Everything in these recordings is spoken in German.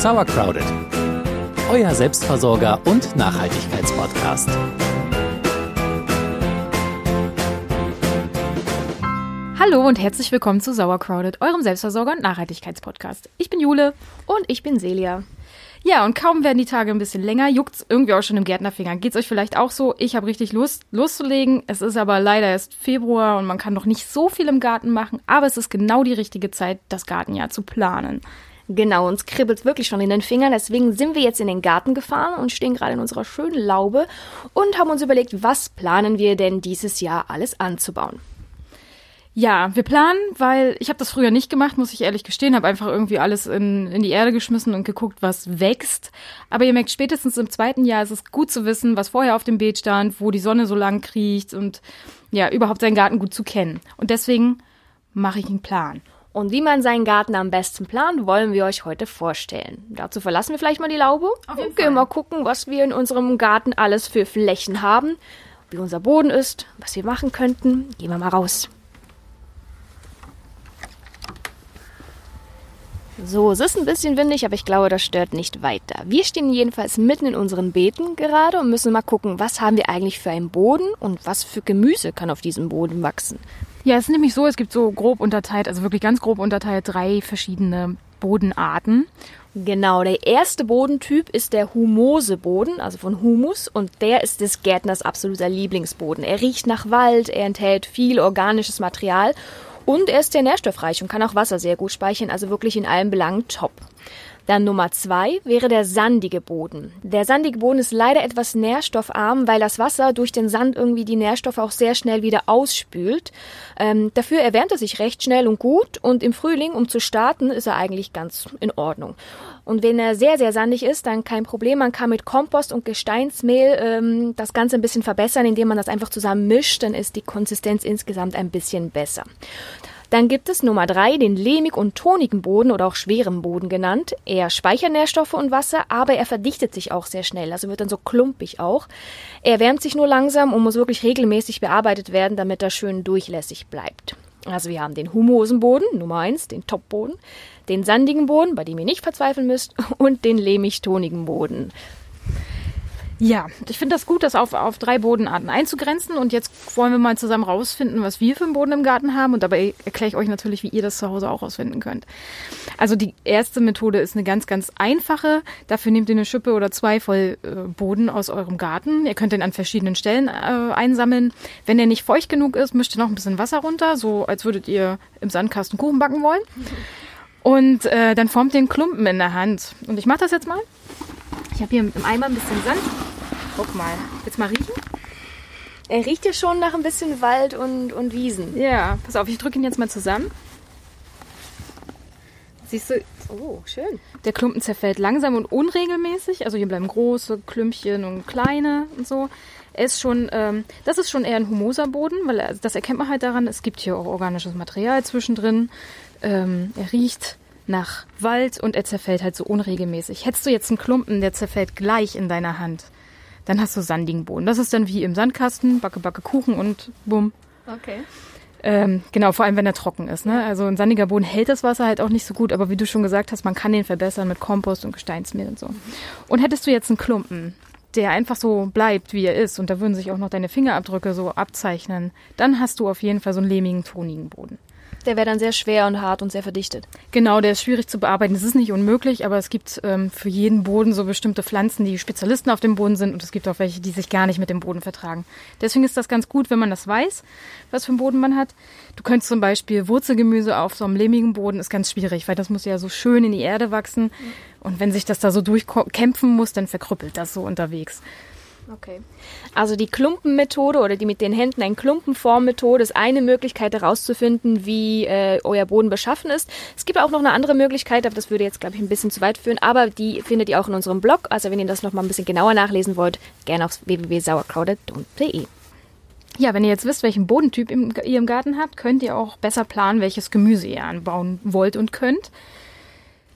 Sauercrowded, euer Selbstversorger und Nachhaltigkeitspodcast. Hallo und herzlich willkommen zu Sauercrowded, eurem Selbstversorger und Nachhaltigkeitspodcast. Ich bin Jule und ich bin Celia. Ja, und kaum werden die Tage ein bisschen länger, juckt's irgendwie auch schon im Gärtnerfinger. Geht's euch vielleicht auch so? Ich habe richtig Lust, loszulegen. Es ist aber leider erst Februar und man kann noch nicht so viel im Garten machen, aber es ist genau die richtige Zeit, das Gartenjahr zu planen. Genau, uns kribbelt wirklich schon in den Fingern. Deswegen sind wir jetzt in den Garten gefahren und stehen gerade in unserer schönen Laube und haben uns überlegt, was planen wir denn dieses Jahr alles anzubauen. Ja, wir planen, weil ich habe das früher nicht gemacht, muss ich ehrlich gestehen, habe einfach irgendwie alles in, in die Erde geschmissen und geguckt, was wächst. Aber ihr merkt, spätestens im zweiten Jahr ist es gut zu wissen, was vorher auf dem Beet stand, wo die Sonne so lang kriecht und ja, überhaupt seinen Garten gut zu kennen. Und deswegen mache ich einen Plan. Und wie man seinen Garten am besten plant, wollen wir euch heute vorstellen. Dazu verlassen wir vielleicht mal die Laube und gehen mal gucken, was wir in unserem Garten alles für Flächen haben, wie unser Boden ist, was wir machen könnten. Gehen wir mal raus. So, es ist ein bisschen windig, aber ich glaube, das stört nicht weiter. Wir stehen jedenfalls mitten in unseren Beeten gerade und müssen mal gucken, was haben wir eigentlich für einen Boden und was für Gemüse kann auf diesem Boden wachsen. Ja, es ist nämlich so, es gibt so grob unterteilt, also wirklich ganz grob unterteilt, drei verschiedene Bodenarten. Genau, der erste Bodentyp ist der Humose-Boden, also von Humus, und der ist des Gärtners absoluter Lieblingsboden. Er riecht nach Wald, er enthält viel organisches Material und er ist sehr nährstoffreich und kann auch Wasser sehr gut speichern, also wirklich in allen Belangen top. Dann Nummer zwei wäre der sandige Boden. Der sandige Boden ist leider etwas nährstoffarm, weil das Wasser durch den Sand irgendwie die Nährstoffe auch sehr schnell wieder ausspült. Ähm, dafür erwärmt er sich recht schnell und gut und im Frühling, um zu starten, ist er eigentlich ganz in Ordnung. Und wenn er sehr, sehr sandig ist, dann kein Problem. Man kann mit Kompost und Gesteinsmehl ähm, das Ganze ein bisschen verbessern, indem man das einfach zusammen mischt. Dann ist die Konsistenz insgesamt ein bisschen besser. Dann gibt es Nummer drei, den lehmig und tonigen Boden oder auch schweren Boden genannt. Er speichert Nährstoffe und Wasser, aber er verdichtet sich auch sehr schnell, also wird dann so klumpig auch. Er wärmt sich nur langsam und muss wirklich regelmäßig bearbeitet werden, damit er schön durchlässig bleibt. Also wir haben den humosen Boden, Nummer eins, den Topboden, den sandigen Boden, bei dem ihr nicht verzweifeln müsst, und den lehmig-tonigen Boden. Ja, ich finde das gut, das auf, auf drei Bodenarten einzugrenzen. Und jetzt wollen wir mal zusammen rausfinden, was wir für einen Boden im Garten haben. Und dabei erkläre ich euch natürlich, wie ihr das zu Hause auch rausfinden könnt. Also die erste Methode ist eine ganz, ganz einfache. Dafür nehmt ihr eine Schippe oder zwei voll äh, Boden aus eurem Garten. Ihr könnt den an verschiedenen Stellen äh, einsammeln. Wenn der nicht feucht genug ist, mischt ihr noch ein bisschen Wasser runter, so als würdet ihr im Sandkasten Kuchen backen wollen. Und äh, dann formt ihr einen Klumpen in der Hand. Und ich mache das jetzt mal. Ich habe hier im Eimer ein bisschen Sand. Guck mal. Jetzt mal riechen. Er riecht ja schon nach ein bisschen Wald und, und Wiesen. Ja, pass auf, ich drücke ihn jetzt mal zusammen. Siehst du? Oh, schön. Der Klumpen zerfällt langsam und unregelmäßig. Also hier bleiben große Klümpchen und kleine und so. Er ist schon, ähm, das ist schon eher ein humoser Boden, weil er, das erkennt man halt daran, es gibt hier auch organisches Material zwischendrin. Ähm, er riecht nach Wald und er zerfällt halt so unregelmäßig. Hättest du jetzt einen Klumpen, der zerfällt gleich in deiner Hand, dann hast du sandigen Boden. Das ist dann wie im Sandkasten, backe, backe Kuchen und bumm. Okay. Ähm, genau, vor allem wenn er trocken ist. Ne? Also ein sandiger Boden hält das Wasser halt auch nicht so gut, aber wie du schon gesagt hast, man kann den verbessern mit Kompost und Gesteinsmehl und so. Und hättest du jetzt einen Klumpen, der einfach so bleibt, wie er ist, und da würden sich auch noch deine Fingerabdrücke so abzeichnen, dann hast du auf jeden Fall so einen lehmigen, tonigen Boden. Der wäre dann sehr schwer und hart und sehr verdichtet. Genau, der ist schwierig zu bearbeiten. Es ist nicht unmöglich, aber es gibt ähm, für jeden Boden so bestimmte Pflanzen, die Spezialisten auf dem Boden sind und es gibt auch welche, die sich gar nicht mit dem Boden vertragen. Deswegen ist das ganz gut, wenn man das weiß, was für einen Boden man hat. Du könntest zum Beispiel Wurzelgemüse auf so einem lehmigen Boden, ist ganz schwierig, weil das muss ja so schön in die Erde wachsen. Und wenn sich das da so durchkämpfen muss, dann verkrüppelt das so unterwegs. Okay. Also die Klumpenmethode oder die mit den Händen ein Klumpenformmethode ist eine Möglichkeit herauszufinden, wie äh, euer Boden beschaffen ist. Es gibt auch noch eine andere Möglichkeit, aber das würde jetzt, glaube ich, ein bisschen zu weit führen. Aber die findet ihr auch in unserem Blog. Also wenn ihr das noch mal ein bisschen genauer nachlesen wollt, gerne auf www.sauerkrautet.de. Ja, wenn ihr jetzt wisst, welchen Bodentyp ihr im Garten habt, könnt ihr auch besser planen, welches Gemüse ihr anbauen wollt und könnt.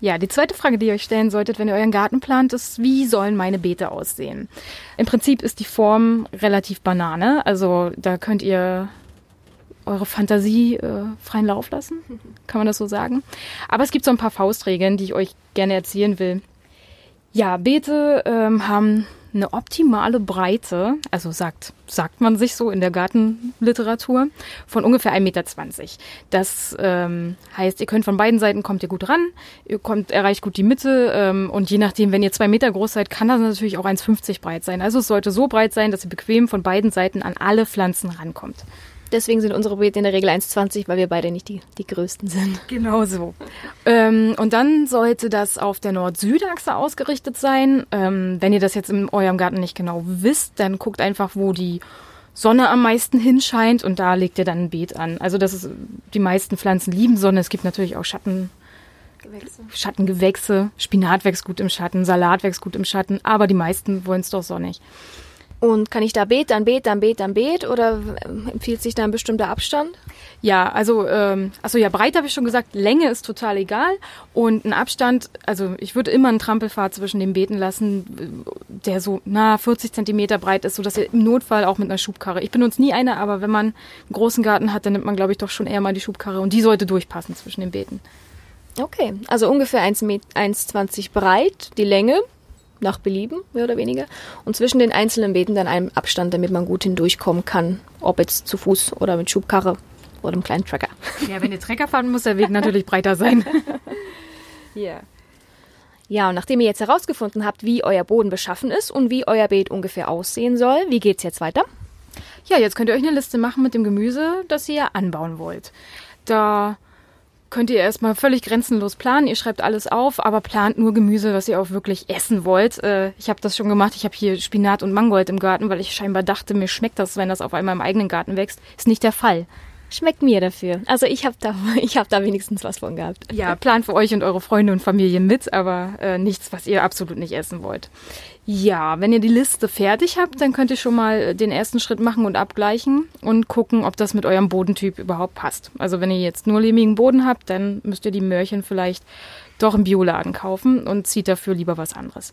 Ja, die zweite Frage, die ihr euch stellen solltet, wenn ihr euren Garten plant, ist, wie sollen meine Beete aussehen? Im Prinzip ist die Form relativ banane. Also da könnt ihr eure Fantasie äh, freien Lauf lassen, kann man das so sagen. Aber es gibt so ein paar Faustregeln, die ich euch gerne erzählen will. Ja, Beete ähm, haben eine optimale Breite, also sagt, sagt man sich so in der Gartenliteratur, von ungefähr 1,20 Meter. Das ähm, heißt, ihr könnt von beiden Seiten kommt ihr gut ran, ihr kommt, erreicht gut die Mitte ähm, und je nachdem, wenn ihr zwei Meter groß seid, kann das natürlich auch 1,50 breit sein. Also es sollte so breit sein, dass ihr bequem von beiden Seiten an alle Pflanzen rankommt. Deswegen sind unsere Beete in der Regel 1,20, weil wir beide nicht die, die größten sind. Genau so. ähm, und dann sollte das auf der Nord-Süd-Achse ausgerichtet sein. Ähm, wenn ihr das jetzt in eurem Garten nicht genau wisst, dann guckt einfach, wo die Sonne am meisten hinscheint und da legt ihr dann ein Beet an. Also das ist, die meisten Pflanzen lieben Sonne. Es gibt natürlich auch Schatten. Gewächse. Schattengewächse. Spinat wächst gut im Schatten, Salat wächst gut im Schatten, aber die meisten wollen es doch sonnig. Und kann ich da Beet, dann Beet, dann Beet, dann Beet oder empfiehlt sich da ein bestimmter Abstand? Ja, also, ähm, also ja, breit habe ich schon gesagt, Länge ist total egal und ein Abstand, also ich würde immer einen Trampelpfad zwischen den Beeten lassen, der so na 40 Zentimeter breit ist, so dass ihr im Notfall auch mit einer Schubkarre. Ich benutze nie eine, aber wenn man einen großen Garten hat, dann nimmt man glaube ich doch schon eher mal die Schubkarre und die sollte durchpassen zwischen den Beeten. Okay, also ungefähr 1,20 breit die Länge nach Belieben, mehr oder weniger. Und zwischen den einzelnen Beeten dann einen Abstand, damit man gut hindurchkommen kann, ob jetzt zu Fuß oder mit Schubkarre oder einem kleinen Tracker. Ja, wenn ihr Trecker fahren, muss der Weg natürlich breiter sein. Ja. Ja, und nachdem ihr jetzt herausgefunden habt, wie euer Boden beschaffen ist und wie euer Beet ungefähr aussehen soll, wie geht's jetzt weiter? Ja, jetzt könnt ihr euch eine Liste machen mit dem Gemüse, das ihr anbauen wollt. Da könnt ihr erstmal völlig grenzenlos planen. Ihr schreibt alles auf, aber plant nur Gemüse, was ihr auch wirklich essen wollt. Äh, ich habe das schon gemacht. Ich habe hier Spinat und Mangold im Garten, weil ich scheinbar dachte, mir schmeckt das, wenn das auf einmal im eigenen Garten wächst. Ist nicht der Fall. Schmeckt mir dafür. Also ich habe da, ich hab da wenigstens was von gehabt. Ja, plant für euch und eure Freunde und Familie mit, aber äh, nichts, was ihr absolut nicht essen wollt. Ja, wenn ihr die Liste fertig habt, dann könnt ihr schon mal den ersten Schritt machen und abgleichen und gucken, ob das mit eurem Bodentyp überhaupt passt. Also wenn ihr jetzt nur lehmigen Boden habt, dann müsst ihr die Möhrchen vielleicht doch im Bioladen kaufen und zieht dafür lieber was anderes.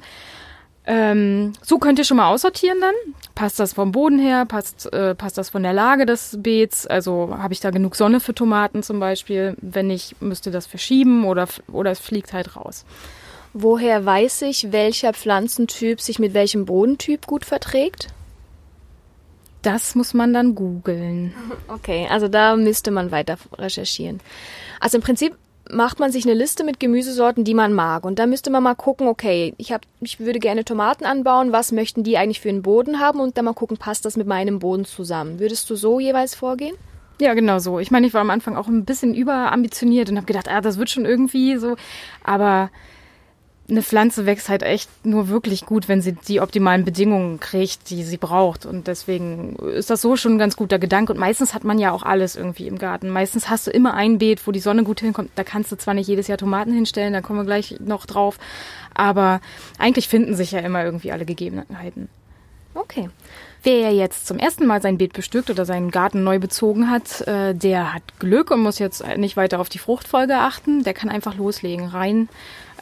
Ähm, so könnt ihr schon mal aussortieren dann. Passt das vom Boden her? Passt, äh, passt das von der Lage des Beets? Also habe ich da genug Sonne für Tomaten zum Beispiel? Wenn nicht, müsst ihr das verschieben oder, oder es fliegt halt raus. Woher weiß ich, welcher Pflanzentyp sich mit welchem Bodentyp gut verträgt? Das muss man dann googeln. Okay, also da müsste man weiter recherchieren. Also im Prinzip macht man sich eine Liste mit Gemüsesorten, die man mag. Und da müsste man mal gucken, okay, ich, hab, ich würde gerne Tomaten anbauen, was möchten die eigentlich für einen Boden haben? Und dann mal gucken, passt das mit meinem Boden zusammen? Würdest du so jeweils vorgehen? Ja, genau so. Ich meine, ich war am Anfang auch ein bisschen überambitioniert und habe gedacht, ah, das wird schon irgendwie so. Aber eine Pflanze wächst halt echt nur wirklich gut, wenn sie die optimalen Bedingungen kriegt, die sie braucht. Und deswegen ist das so schon ein ganz guter Gedanke. Und meistens hat man ja auch alles irgendwie im Garten. Meistens hast du immer ein Beet, wo die Sonne gut hinkommt. Da kannst du zwar nicht jedes Jahr Tomaten hinstellen, da kommen wir gleich noch drauf. Aber eigentlich finden sich ja immer irgendwie alle Gegebenheiten. Okay. Wer jetzt zum ersten Mal sein Beet bestückt oder seinen Garten neu bezogen hat, äh, der hat Glück und muss jetzt nicht weiter auf die Fruchtfolge achten. Der kann einfach loslegen, rein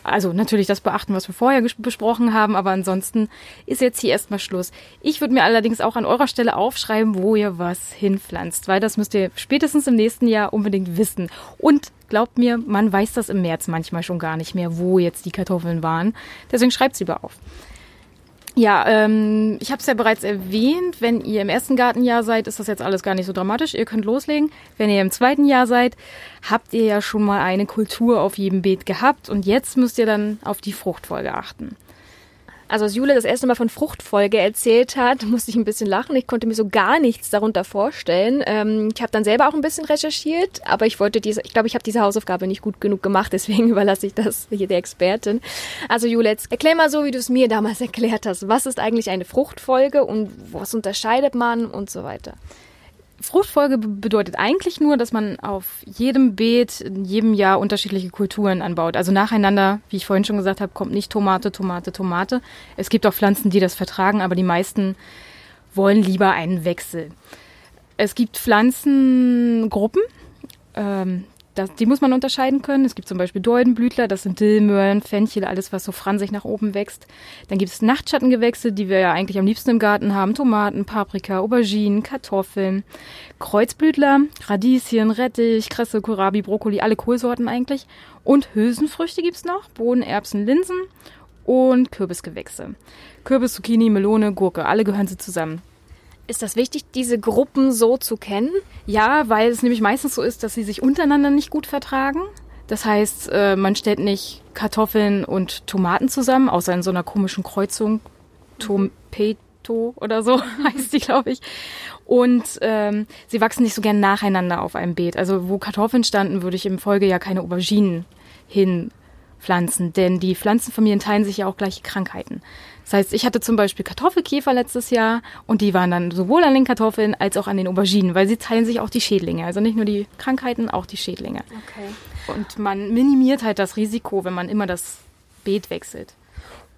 also natürlich das beachten, was wir vorher besprochen haben, aber ansonsten ist jetzt hier erstmal Schluss. Ich würde mir allerdings auch an eurer Stelle aufschreiben, wo ihr was hinpflanzt, weil das müsst ihr spätestens im nächsten Jahr unbedingt wissen. Und glaubt mir, man weiß das im März manchmal schon gar nicht mehr, wo jetzt die Kartoffeln waren. Deswegen schreibt sie lieber auf. Ja, ähm, ich habe es ja bereits erwähnt, wenn ihr im ersten Gartenjahr seid, ist das jetzt alles gar nicht so dramatisch. Ihr könnt loslegen. Wenn ihr im zweiten Jahr seid, habt ihr ja schon mal eine Kultur auf jedem Beet gehabt und jetzt müsst ihr dann auf die Fruchtfolge achten. Also als Jule das erste Mal von Fruchtfolge erzählt hat, musste ich ein bisschen lachen. Ich konnte mir so gar nichts darunter vorstellen. Ähm, ich habe dann selber auch ein bisschen recherchiert, aber ich wollte diese, ich glaube, ich habe diese Hausaufgabe nicht gut genug gemacht, deswegen überlasse ich das hier der Expertin. Also Jule, jetzt erklär mal so, wie du es mir damals erklärt hast. Was ist eigentlich eine Fruchtfolge und was unterscheidet man und so weiter? Fruchtfolge bedeutet eigentlich nur, dass man auf jedem Beet in jedem Jahr unterschiedliche Kulturen anbaut. Also nacheinander, wie ich vorhin schon gesagt habe, kommt nicht Tomate, Tomate, Tomate. Es gibt auch Pflanzen, die das vertragen, aber die meisten wollen lieber einen Wechsel. Es gibt Pflanzengruppen, ähm, das, die muss man unterscheiden können. Es gibt zum Beispiel Doldenblütler, das sind Dillmöhren, Fenchel, alles, was so fransig nach oben wächst. Dann gibt es Nachtschattengewächse, die wir ja eigentlich am liebsten im Garten haben. Tomaten, Paprika, Auberginen, Kartoffeln, Kreuzblütler, Radieschen, Rettich, Kresse, Kohlrabi, Brokkoli, alle Kohlsorten eigentlich. Und Hülsenfrüchte gibt's noch, Bohnen, Erbsen, Linsen und Kürbisgewächse. Kürbis, Zucchini, Melone, Gurke, alle gehören sie zusammen. Ist das wichtig, diese Gruppen so zu kennen? Ja, weil es nämlich meistens so ist, dass sie sich untereinander nicht gut vertragen. Das heißt, äh, man stellt nicht Kartoffeln und Tomaten zusammen, außer in so einer komischen Kreuzung. Tompeto oder so heißt die, glaube ich. Und ähm, sie wachsen nicht so gern nacheinander auf einem Beet. Also wo Kartoffeln standen, würde ich im Folgejahr keine Auberginen hinpflanzen, denn die Pflanzenfamilien teilen sich ja auch gleiche Krankheiten. Das heißt, ich hatte zum Beispiel Kartoffelkäfer letztes Jahr und die waren dann sowohl an den Kartoffeln als auch an den Auberginen, weil sie teilen sich auch die Schädlinge. Also nicht nur die Krankheiten, auch die Schädlinge. Okay. Und man minimiert halt das Risiko, wenn man immer das Beet wechselt.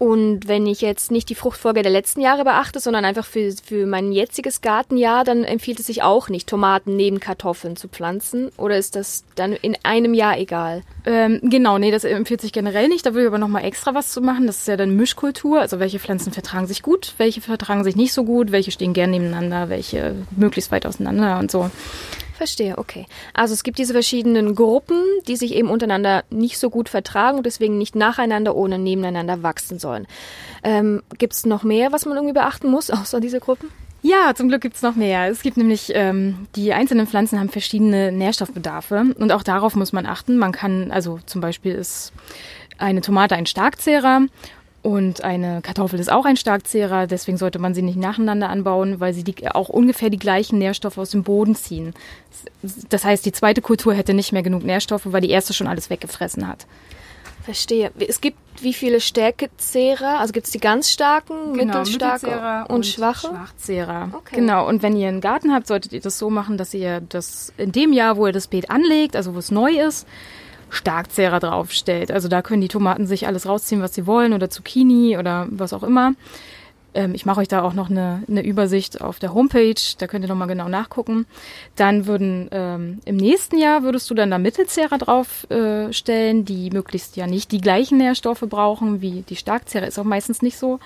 Und wenn ich jetzt nicht die Fruchtfolge der letzten Jahre beachte, sondern einfach für, für mein jetziges Gartenjahr, dann empfiehlt es sich auch nicht, Tomaten neben Kartoffeln zu pflanzen. Oder ist das dann in einem Jahr egal? Ähm, genau, nee, das empfiehlt sich generell nicht. Da würde ich aber nochmal extra was zu machen. Das ist ja dann Mischkultur. Also welche Pflanzen vertragen sich gut, welche vertragen sich nicht so gut, welche stehen gern nebeneinander, welche möglichst weit auseinander und so. Verstehe, okay. Also es gibt diese verschiedenen Gruppen, die sich eben untereinander nicht so gut vertragen und deswegen nicht nacheinander ohne nebeneinander wachsen sollen. Ähm, gibt es noch mehr, was man irgendwie beachten muss, außer diese Gruppen? Ja, zum Glück gibt's noch mehr. Es gibt nämlich, ähm, die einzelnen Pflanzen haben verschiedene Nährstoffbedarfe und auch darauf muss man achten. Man kann, also zum Beispiel ist eine Tomate ein Starkzehrer und eine Kartoffel ist auch ein Starkzehrer, deswegen sollte man sie nicht nacheinander anbauen, weil sie die, auch ungefähr die gleichen Nährstoffe aus dem Boden ziehen. Das heißt, die zweite Kultur hätte nicht mehr genug Nährstoffe, weil die erste schon alles weggefressen hat. Verstehe. Es gibt wie viele Stärkezehrer? Also gibt es die ganz starken, Genau, mittelstarke Mittelzehrer und, schwache? Schwachzehrer. Okay. Genau. Und wenn ihr einen Garten habt, solltet ihr das so machen, dass ihr das in dem Jahr, wo ihr das Beet anlegt, also wo es neu ist, Starkzehrer draufstellt. Also da können die Tomaten sich alles rausziehen, was sie wollen oder Zucchini oder was auch immer. Ähm, ich mache euch da auch noch eine, eine Übersicht auf der Homepage, da könnt ihr nochmal genau nachgucken. Dann würden ähm, im nächsten Jahr würdest du dann da Mittelzehrer draufstellen, äh, die möglichst ja nicht die gleichen Nährstoffe brauchen wie die Starkzehrer, ist auch meistens nicht so.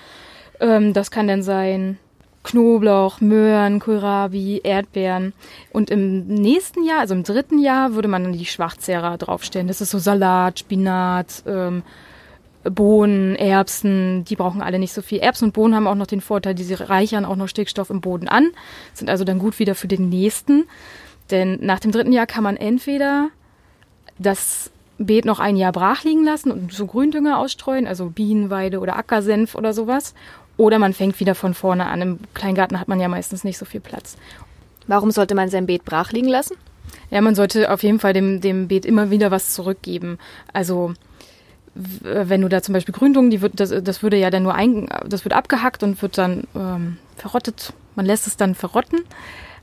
Ähm, das kann dann sein Knoblauch, Möhren, Kohlrabi, Erdbeeren. Und im nächsten Jahr, also im dritten Jahr, würde man dann die Schwachzehrer draufstellen. Das ist so Salat, Spinat, ähm, Bohnen, Erbsen, die brauchen alle nicht so viel. Erbsen und Bohnen haben auch noch den Vorteil, die sie reichern auch noch Stickstoff im Boden an, sind also dann gut wieder für den nächsten. Denn nach dem dritten Jahr kann man entweder das Beet noch ein Jahr brach liegen lassen und so Gründünger ausstreuen, also Bienenweide oder Ackersenf oder sowas. Oder man fängt wieder von vorne an. Im Kleingarten hat man ja meistens nicht so viel Platz. Warum sollte man sein Beet brach liegen lassen? Ja, man sollte auf jeden Fall dem, dem Beet immer wieder was zurückgeben. Also äh, wenn du da zum Beispiel Gründung, die wird, das, das würde ja dann nur ein, das wird abgehackt und wird dann ähm, verrottet. Man lässt es dann verrotten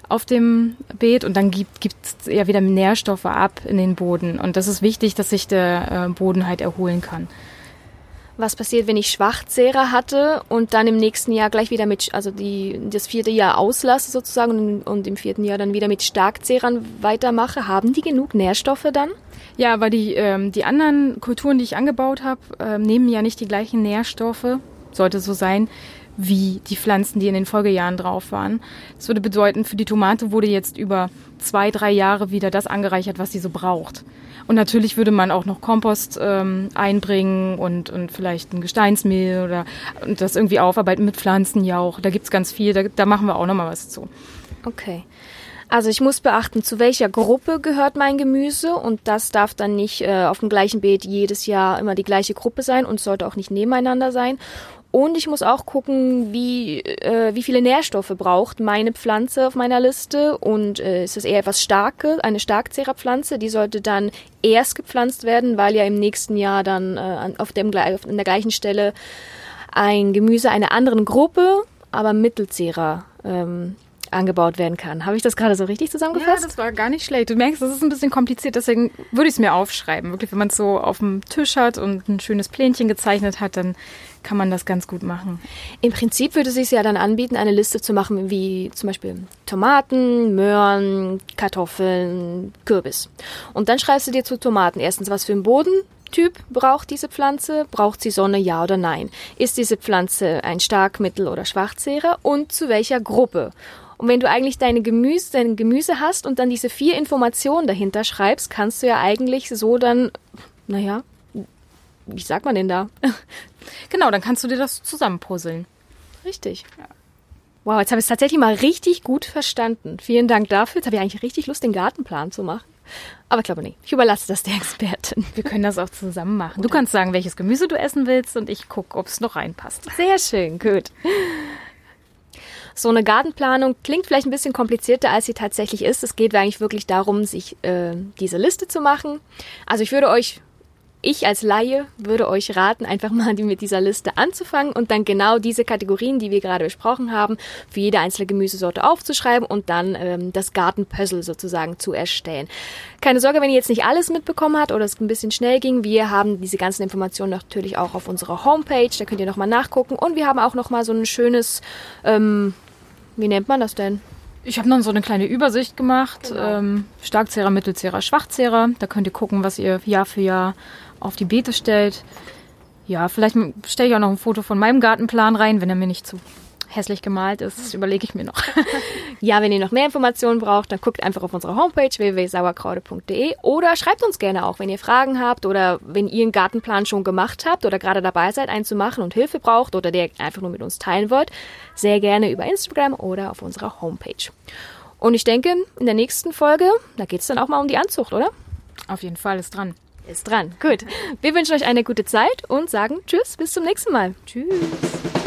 auf dem Beet und dann gibt gibt es ja wieder Nährstoffe ab in den Boden. Und das ist wichtig, dass sich der äh, Boden halt erholen kann. Was passiert, wenn ich Schwachzehrer hatte und dann im nächsten Jahr gleich wieder mit, also die, das vierte Jahr auslasse sozusagen und, und im vierten Jahr dann wieder mit Starkzehrern weitermache? Haben die genug Nährstoffe dann? Ja, weil die, ähm, die anderen Kulturen, die ich angebaut habe, ähm, nehmen ja nicht die gleichen Nährstoffe, sollte so sein, wie die Pflanzen, die in den Folgejahren drauf waren. Das würde bedeuten, für die Tomate wurde jetzt über zwei, drei Jahre wieder das angereichert, was sie so braucht. Und natürlich würde man auch noch Kompost ähm, einbringen und, und vielleicht ein Gesteinsmehl oder und das irgendwie aufarbeiten mit Pflanzenjauch. Da gibt's ganz viel, da, da machen wir auch nochmal was zu. Okay. Also ich muss beachten, zu welcher Gruppe gehört mein Gemüse und das darf dann nicht äh, auf dem gleichen Beet jedes Jahr immer die gleiche Gruppe sein und sollte auch nicht nebeneinander sein. Und ich muss auch gucken, wie, äh, wie viele Nährstoffe braucht meine Pflanze auf meiner Liste. Und äh, ist es eher etwas Starke, eine Starkzehrerpflanze, die sollte dann erst gepflanzt werden, weil ja im nächsten Jahr dann äh, an- auf, dem, auf der gleichen Stelle ein Gemüse einer anderen Gruppe, aber Mittelzehrer ähm, angebaut werden kann. Habe ich das gerade so richtig zusammengefasst? das war gar nicht schlecht. Du merkst, das ist ein bisschen kompliziert, deswegen würde ich es mir aufschreiben. Wirklich, wenn man es so auf dem Tisch hat und ein schönes Plänchen gezeichnet hat, dann kann man das ganz gut machen. Im Prinzip würde es sich ja dann anbieten, eine Liste zu machen, wie zum Beispiel Tomaten, Möhren, Kartoffeln, Kürbis. Und dann schreibst du dir zu Tomaten erstens, was für einen Bodentyp braucht diese Pflanze, braucht sie Sonne, ja oder nein? Ist diese Pflanze ein Stark-, Mittel- oder Schwachzehrer und zu welcher Gruppe? Und wenn du eigentlich deine Gemüse, dein Gemüse hast und dann diese vier Informationen dahinter schreibst, kannst du ja eigentlich so dann, naja, wie sagt man denn da? Genau, dann kannst du dir das zusammenpuzzeln. Richtig. Wow, jetzt habe ich es tatsächlich mal richtig gut verstanden. Vielen Dank dafür. Jetzt habe ich eigentlich richtig Lust, den Gartenplan zu machen. Aber ich glaube nicht. Ich überlasse das der Expertin. Wir können das auch zusammen machen. Du kannst sagen, welches Gemüse du essen willst und ich gucke, ob es noch reinpasst. Sehr schön, gut. So eine Gartenplanung klingt vielleicht ein bisschen komplizierter, als sie tatsächlich ist. Es geht eigentlich wirklich darum, sich äh, diese Liste zu machen. Also ich würde euch ich als Laie würde euch raten, einfach mal mit dieser Liste anzufangen und dann genau diese Kategorien, die wir gerade besprochen haben, für jede einzelne Gemüsesorte aufzuschreiben und dann ähm, das Gartenpuzzle sozusagen zu erstellen. Keine Sorge, wenn ihr jetzt nicht alles mitbekommen habt oder es ein bisschen schnell ging. Wir haben diese ganzen Informationen natürlich auch auf unserer Homepage. Da könnt ihr nochmal nachgucken. Und wir haben auch nochmal so ein schönes, ähm, wie nennt man das denn? Ich habe noch so eine kleine Übersicht gemacht. Genau. Ähm, Starkzehrer, Mittelzehrer, Schwachzehrer. Da könnt ihr gucken, was ihr Jahr für Jahr auf die Beete stellt. Ja, vielleicht stelle ich auch noch ein Foto von meinem Gartenplan rein, wenn er mir nicht zu hässlich gemalt ist. Das überlege ich mir noch. ja, wenn ihr noch mehr Informationen braucht, dann guckt einfach auf unsere Homepage www.sauerkraude.de oder schreibt uns gerne auch, wenn ihr Fragen habt oder wenn ihr einen Gartenplan schon gemacht habt oder gerade dabei seid, einen zu machen und Hilfe braucht oder der einfach nur mit uns teilen wollt, sehr gerne über Instagram oder auf unserer Homepage. Und ich denke, in der nächsten Folge, da geht es dann auch mal um die Anzucht, oder? Auf jeden Fall ist dran. Ist dran. Gut. Wir wünschen euch eine gute Zeit und sagen Tschüss, bis zum nächsten Mal. Tschüss.